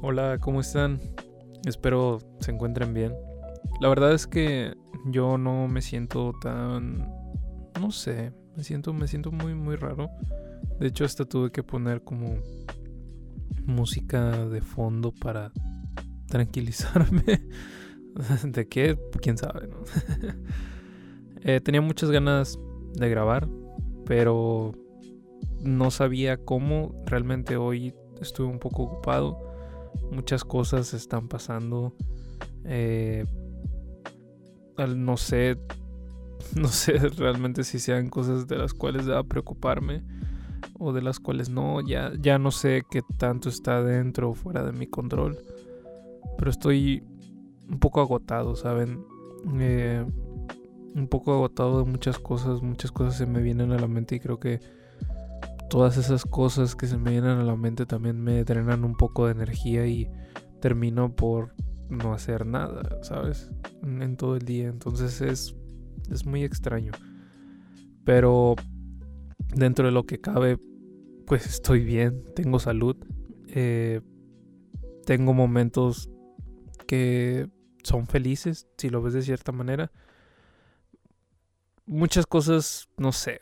Hola, ¿cómo están? Espero se encuentren bien. La verdad es que yo no me siento tan no sé, me siento me siento muy muy raro. De hecho, hasta tuve que poner como música de fondo para tranquilizarme. ¿De qué? ¿Quién sabe? ¿no? Eh, tenía muchas ganas de grabar, pero no sabía cómo. Realmente hoy estuve un poco ocupado muchas cosas están pasando. Eh, no sé, no sé realmente si sean cosas de las cuales deba preocuparme o de las cuales no. Ya, ya no sé qué tanto está dentro o fuera de mi control. Pero estoy un poco agotado, ¿saben? Eh, un poco agotado de muchas cosas. Muchas cosas se me vienen a la mente y creo que todas esas cosas que se me vienen a la mente también me drenan un poco de energía y termino por no hacer nada, ¿sabes? En, todo el día. Entonces es, es muy extraño. Pero dentro de lo que cabe, pues estoy bien, tengo salud. Eh, tengo momentos que son felices, si lo ves de cierta manera. Muchas cosas, no sé,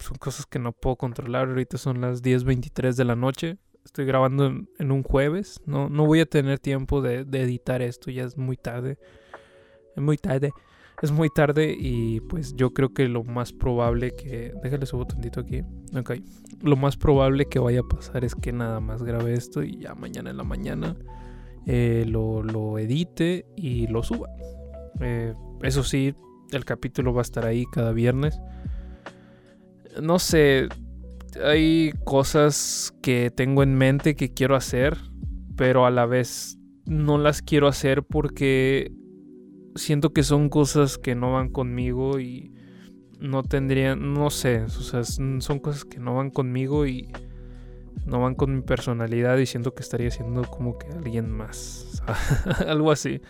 son cosas que no puedo controlar. Ahorita son las 10.23 de la noche. Estoy grabando en, un jueves. No, no voy a tener tiempo de, editar esto. Ya es muy tarde. Es muy tarde. Es muy tarde y pues yo creo que lo más probable que... Déjale subo tantito aquí. Ok. Lo más probable que vaya a pasar es que nada más grabe esto y ya mañana en la mañana eh, lo, edite y lo suba. Eh, eso sí, el capítulo va a estar ahí cada viernes no sé, hay cosas que tengo en mente que quiero hacer, pero a la vez no las quiero hacer porque siento que son cosas que no van conmigo y no tendrían, no sé, o sea, son cosas que no van conmigo y no van con mi personalidad y siento que estaría siendo como que alguien más, algo así.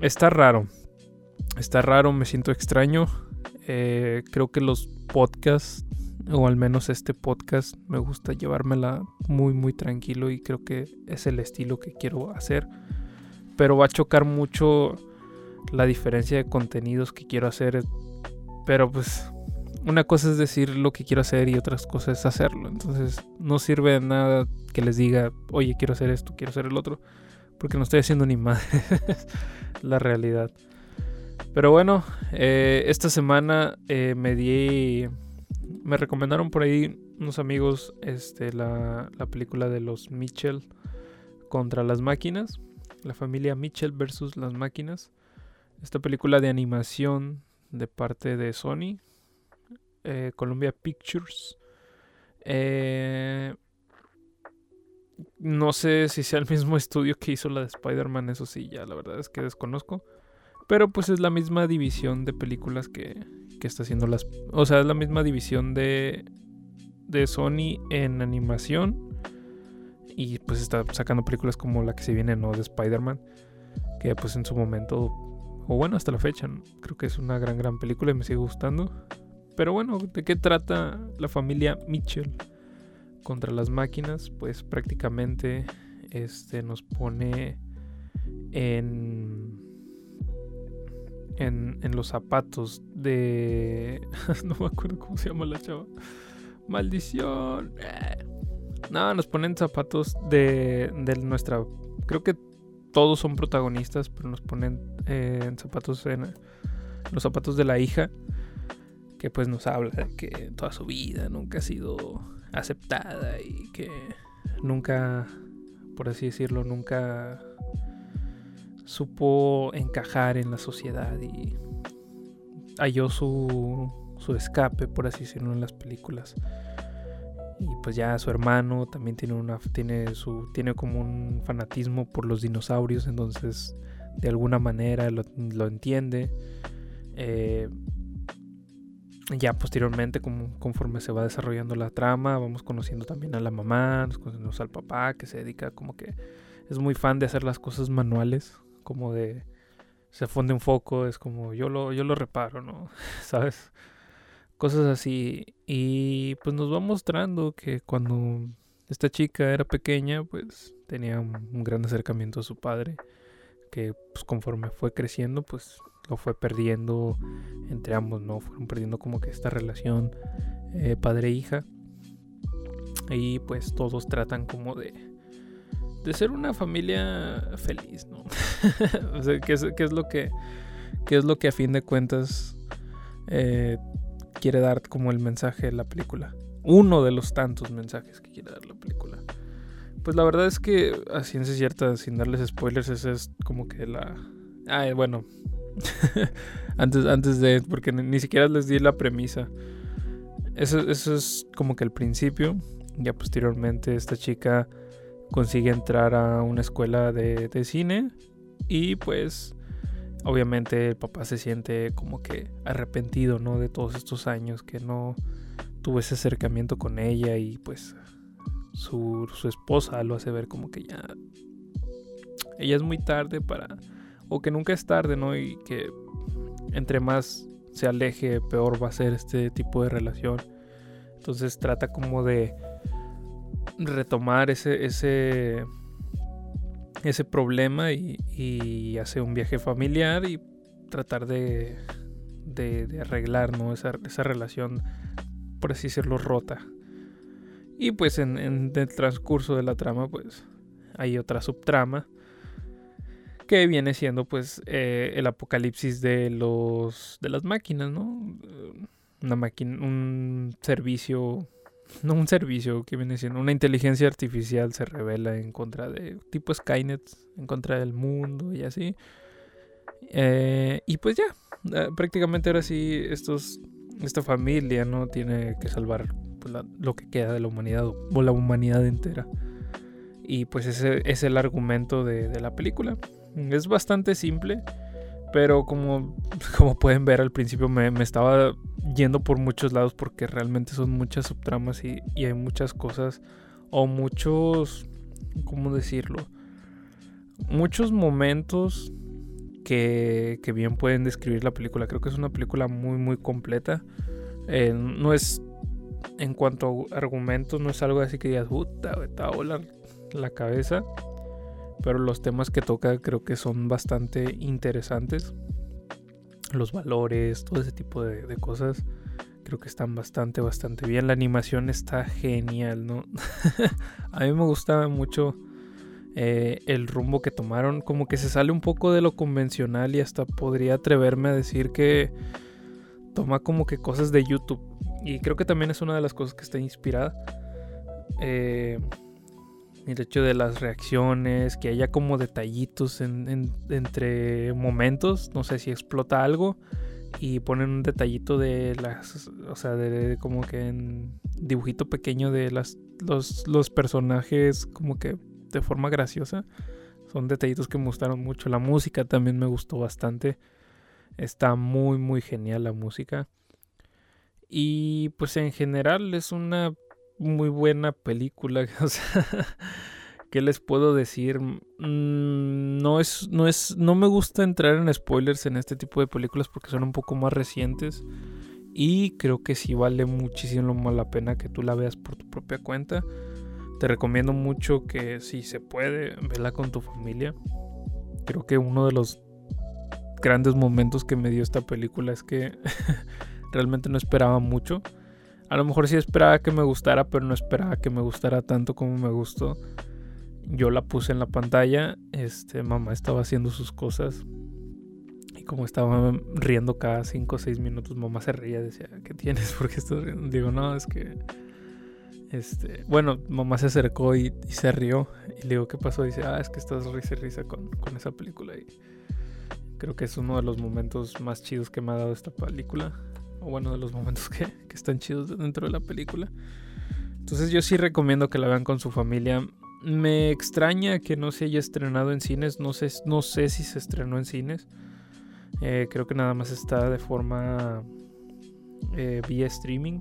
Está raro, está raro, me siento extraño. Eh, creo que los podcasts, o al menos este podcast, me gusta llevármela muy, muy tranquilo y creo que es el estilo que quiero hacer. Pero va a chocar mucho la diferencia de contenidos que quiero hacer. Pero pues una cosa es decir lo que quiero hacer y otras cosas es hacerlo. Entonces no sirve de nada que les diga, oye, quiero hacer esto, quiero hacer el otro. Porque no estoy haciendo ni más. la realidad. Pero bueno, eh, esta semana eh, me di. Me recomendaron por ahí unos amigos este, la, la, película de los Mitchell contra las máquinas. La familia Mitchell versus las máquinas. Esta película de animación de parte de Sony, eh, Columbia Pictures. no sé si sea el mismo estudio que hizo la de Spider-Man, eso sí, ya la verdad es que desconozco. Pero pues es la misma división de películas que, que está haciendo las... O sea, es la misma división de, de Sony en animación. Y pues está sacando películas como la que se viene, ¿no? De Spider-Man. Que pues en su momento, o bueno, hasta la fecha, creo que es una gran, gran película y me sigue gustando. Pero bueno, ¿de qué trata la familia Mitchell contra las máquinas? Pues prácticamente este nos pone en en, los zapatos de... no me acuerdo cómo se llama la chava. Maldición. No, nos ponen zapatos de, de nuestra... Creo que todos son protagonistas, pero nos ponen eh, en zapatos en los zapatos de la hija, que pues nos habla de que toda su vida nunca ha sido aceptada y que nunca, por así decirlo, nunca supo encajar en la sociedad y halló su, su escape, por así decirlo, en las películas. Y pues ya su hermano también tiene una tiene su tiene como un fanatismo por los dinosaurios, entonces de alguna manera lo, entiende. Eh, ya posteriormente, como, conforme se va desarrollando la trama, vamos conociendo también a la mamá, nos conocemos al papá, que se dedica como que es muy fan de hacer las cosas manuales como de se funde un foco, es como yo lo, yo lo reparo, ¿no? ¿Sabes? cosas así. Y pues nos va mostrando que cuando esta chica era pequeña, pues tenía un, gran acercamiento a su padre, que pues conforme fue creciendo, pues lo fue perdiendo entre ambos, ¿no? Fueron perdiendo como que esta relación eh, padre-hija. Y pues todos tratan como de, de ser una familia feliz, ¿no? o sea, ¿qué es, lo que, qué es lo que a fin de cuentas eh, quiere dar como el mensaje de la película? Uno de los tantos mensajes que quiere dar la película. Pues la verdad es que a ciencia cierta, sin darles spoilers, esa es como que la... Ah, bueno. antes, antes de... Porque ni, siquiera les di la premisa. Eso, eso es como que el principio. Ya posteriormente esta chica consigue entrar a una escuela de, de cine. Y pues obviamente el papá se siente como que arrepentido, ¿no? De todos estos años que no tuvo ese acercamiento con ella y pues su, esposa lo hace ver como que ya ella es muy tarde para o que nunca es tarde, ¿no? Y que entre más se aleje, peor va a ser este tipo de relación. Entonces trata como de retomar ese ese ese problema y, hace un viaje familiar y tratar de, de, arreglar ¿no? esa, esa relación por así decirlo, rota. Y pues en, el transcurso de la trama, pues hay otra subtrama que viene siendo pues eh, el apocalipsis de los de las máquinas, ¿no? Una máquina, un servicio, no un servicio que viene siendo una inteligencia artificial se revela en contra de tipo Skynet, en contra del mundo y así. Eh, y pues ya, eh, prácticamente ahora sí estos esta familia no tiene que salvar pues, lo que queda de la humanidad o la humanidad entera. Y pues ese es el argumento de, la película. Es bastante simple, pero como, como pueden ver al principio me, estaba yendo por muchos lados porque realmente son muchas subtramas y, y hay muchas cosas o muchos, ¿cómo decirlo? Muchos momentos que, bien pueden describir la película. Creo que es una película muy, muy completa. Eh, no es, en cuanto a argumentos, no es algo así que digas, puta, está la cabeza. Pero los temas que toca creo que son bastante interesantes. Los valores, todo ese tipo de, cosas. Creo que están bastante, bastante bien. La animación está genial, ¿no? a mí me gustaba mucho eh, el rumbo que tomaron, como que se sale un poco de lo convencional y hasta podría atreverme a decir que toma como que cosas de YouTube. Y creo que también es una de las cosas que está inspirada. Eh, el hecho de las reacciones, que haya como detallitos entre momentos, no sé si explota algo y ponen un detallito de las, o sea, de, como que en dibujito pequeño de las, los, los personajes como que de forma graciosa. Son detallitos que me gustaron mucho. La música también me gustó bastante. Está muy, muy genial la música. Y pues en general es una muy buena película. O sea, ¿qué les puedo decir? Mm, no es, no es, no me gusta entrar en spoilers en este tipo de películas porque son un poco más recientes. Y creo que sí vale muchísimo la pena que tú la veas por tu propia cuenta. Te recomiendo mucho que si se puede, verla con tu familia. Creo que uno de los grandes momentos que me dio esta película es que realmente no esperaba mucho. A lo mejor sí esperaba que me gustara, pero no esperaba que me gustara tanto como me gustó. Yo la puse en la pantalla, este, mamá estaba haciendo sus cosas. Y como estaba riendo cada 5 o 6 minutos, mamá se reía, decía, ¿qué tienes? ¿Por qué estás riendo? Digo, no, es que este, bueno, mamá se acercó y, se rió. Y le digo, ¿qué pasó? dice, ah, es que estás risa y risa con, esa película. Y creo que es uno de los momentos más chidos que me ha dado esta película. O bueno, de los momentos que, están chidos dentro de la película. Entonces yo sí recomiendo que la vean con su familia. Me extraña que no se haya estrenado en cines. No sé, no sé si se estrenó en cines. Eh, creo que nada más está de forma eh, vía streaming.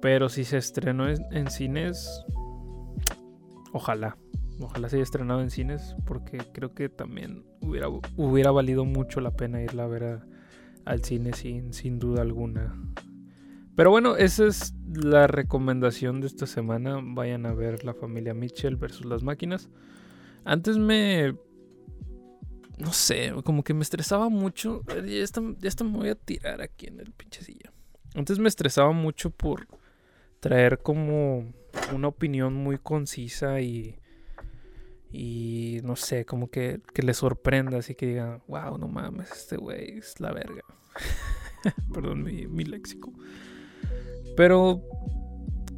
Pero si se estrenó en, cines, ojalá. Ojalá se haya estrenado en cines porque creo que también hubiera, hubiera valido mucho la pena irla a ver al cine sin, sin duda alguna. Pero bueno, esa es la recomendación de esta semana. Vayan a ver la familia Mitchell versus las máquinas. Antes me... No sé, como que me estresaba mucho. Ya está, ya me voy a tirar aquí en el pinche silla. Antes me estresaba mucho por traer como una opinión muy concisa y y no sé, como que, que le sorprenda, así que diga, wow, no mames, este güey es la verga. Perdón mi, mi, léxico. Pero,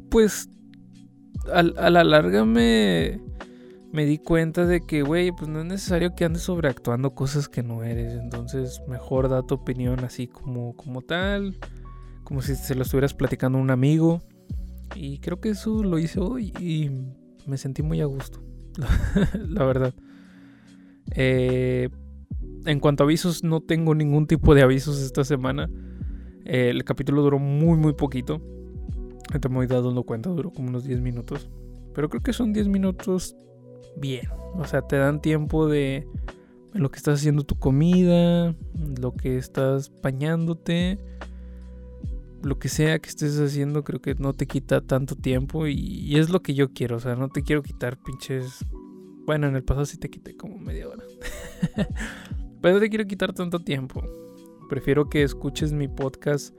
pues, a, la larga me, me di cuenta de que, güey, pues no es necesario que andes sobreactuando cosas que no eres. Entonces, mejor da tu opinión así como, como tal, como si se lo estuvieras platicando a un amigo. Y creo que eso lo hice hoy y me sentí muy a gusto. la verdad. Eh, en cuanto a avisos, no tengo ningún tipo de avisos esta semana. Eh, el capítulo duró muy, muy poquito. Ahorita me voy dando cuenta, duró como unos 10 minutos. Pero creo que son 10 minutos bien. O sea, te dan tiempo de lo que estás haciendo tu comida, lo que estás bañándote, lo que sea que estés haciendo, creo que no te quita tanto tiempo y, es lo que yo quiero. O sea, no te quiero quitar pinches. Bueno, en el pasado sí te quité como media hora. Pero no te quiero quitar tanto tiempo. Prefiero que escuches mi podcast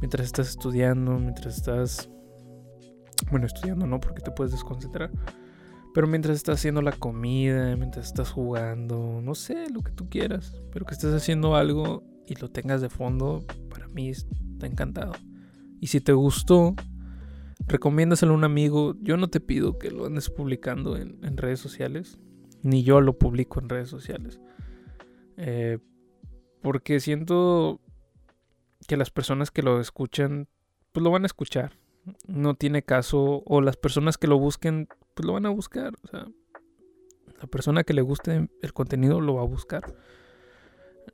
mientras estás estudiando, mientras estás. Bueno, estudiando no, porque te puedes desconcentrar. Pero mientras estás haciendo la comida, mientras estás jugando, no sé, lo que tú quieras. Pero que estés haciendo algo y lo tengas de fondo, para mí encantado. Y si te gustó, recomiéndaselo a un amigo. Yo no te pido que lo andes publicando en, redes sociales, ni yo lo publico en redes sociales. Eh, porque siento que las personas que lo escuchan, pues lo van a escuchar. No tiene caso, o las personas que lo busquen, pues lo van a buscar. O sea, la persona que le guste el contenido lo va a buscar.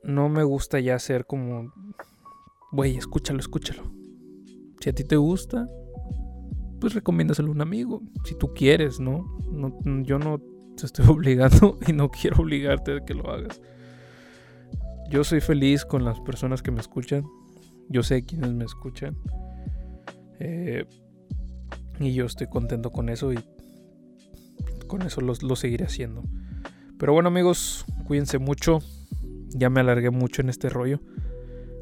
No me gusta ya ser como güey, escúchalo, escúchalo. Si a ti te gusta, pues recomiéndaselo a un amigo, si tú quieres, ¿no? yo no te estoy obligando y no quiero obligarte a que lo hagas. Yo soy feliz con las personas que me escuchan. Yo sé quiénes me escuchan. Eh, y yo estoy contento con eso y con eso lo, lo seguiré haciendo. Pero bueno amigos, cuídense mucho. Ya me alargué mucho en este rollo.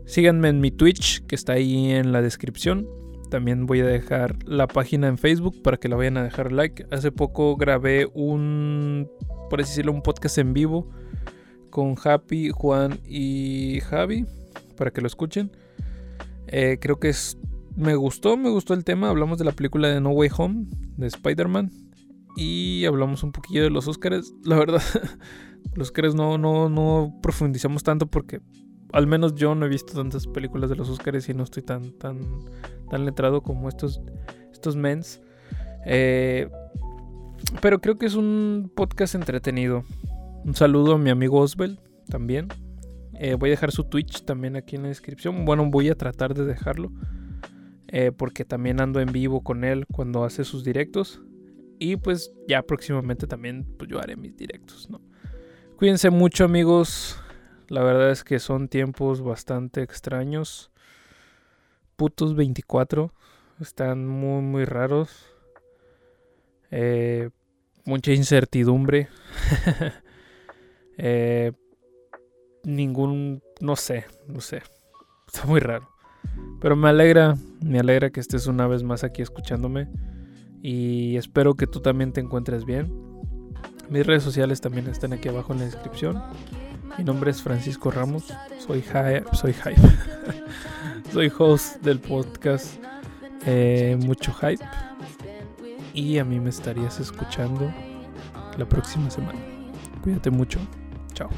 Síganme en mi Twitch, que está ahí en la descripción. También voy a dejar la página en Facebook para que la vayan a dejar like. Hace poco grabé un, por así decirlo, un podcast en vivo con Happy, Juan y Javi para que lo escuchen. Eh, creo que es, me gustó, me gustó el tema. Hablamos de la película de No Way Home de Spider-Man y hablamos un poquillo de los Oscars. La verdad, los Oscars no, no, no profundizamos tanto porque al menos yo no he visto tantas películas de los Oscars y no estoy tan, tan, tan letrado como estos, estos mens. Eh, pero creo que es un podcast entretenido. Un saludo a mi amigo Oswald también. Eh, voy a dejar su Twitch también aquí en la descripción. Bueno, voy a tratar de dejarlo. Eh, porque también ando en vivo con él cuando hace sus directos. Y pues ya próximamente también pues, yo haré mis directos, ¿no? Cuídense mucho amigos. La verdad es que son tiempos bastante extraños. Putos 24. Están muy, muy raros. Eh, mucha incertidumbre. eh, ningún... No sé, no sé. Está muy raro. Pero me alegra, me alegra que estés una vez más aquí escuchándome. Y espero que tú también te encuentres bien. Mis redes sociales también están aquí abajo en la descripción. Mi nombre es Francisco Ramos, soy Hype, soy Hype, soy host del podcast eh, Mucho Hype y a mí me estarías escuchando la próxima semana. Cuídate mucho, chao.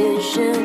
Decision.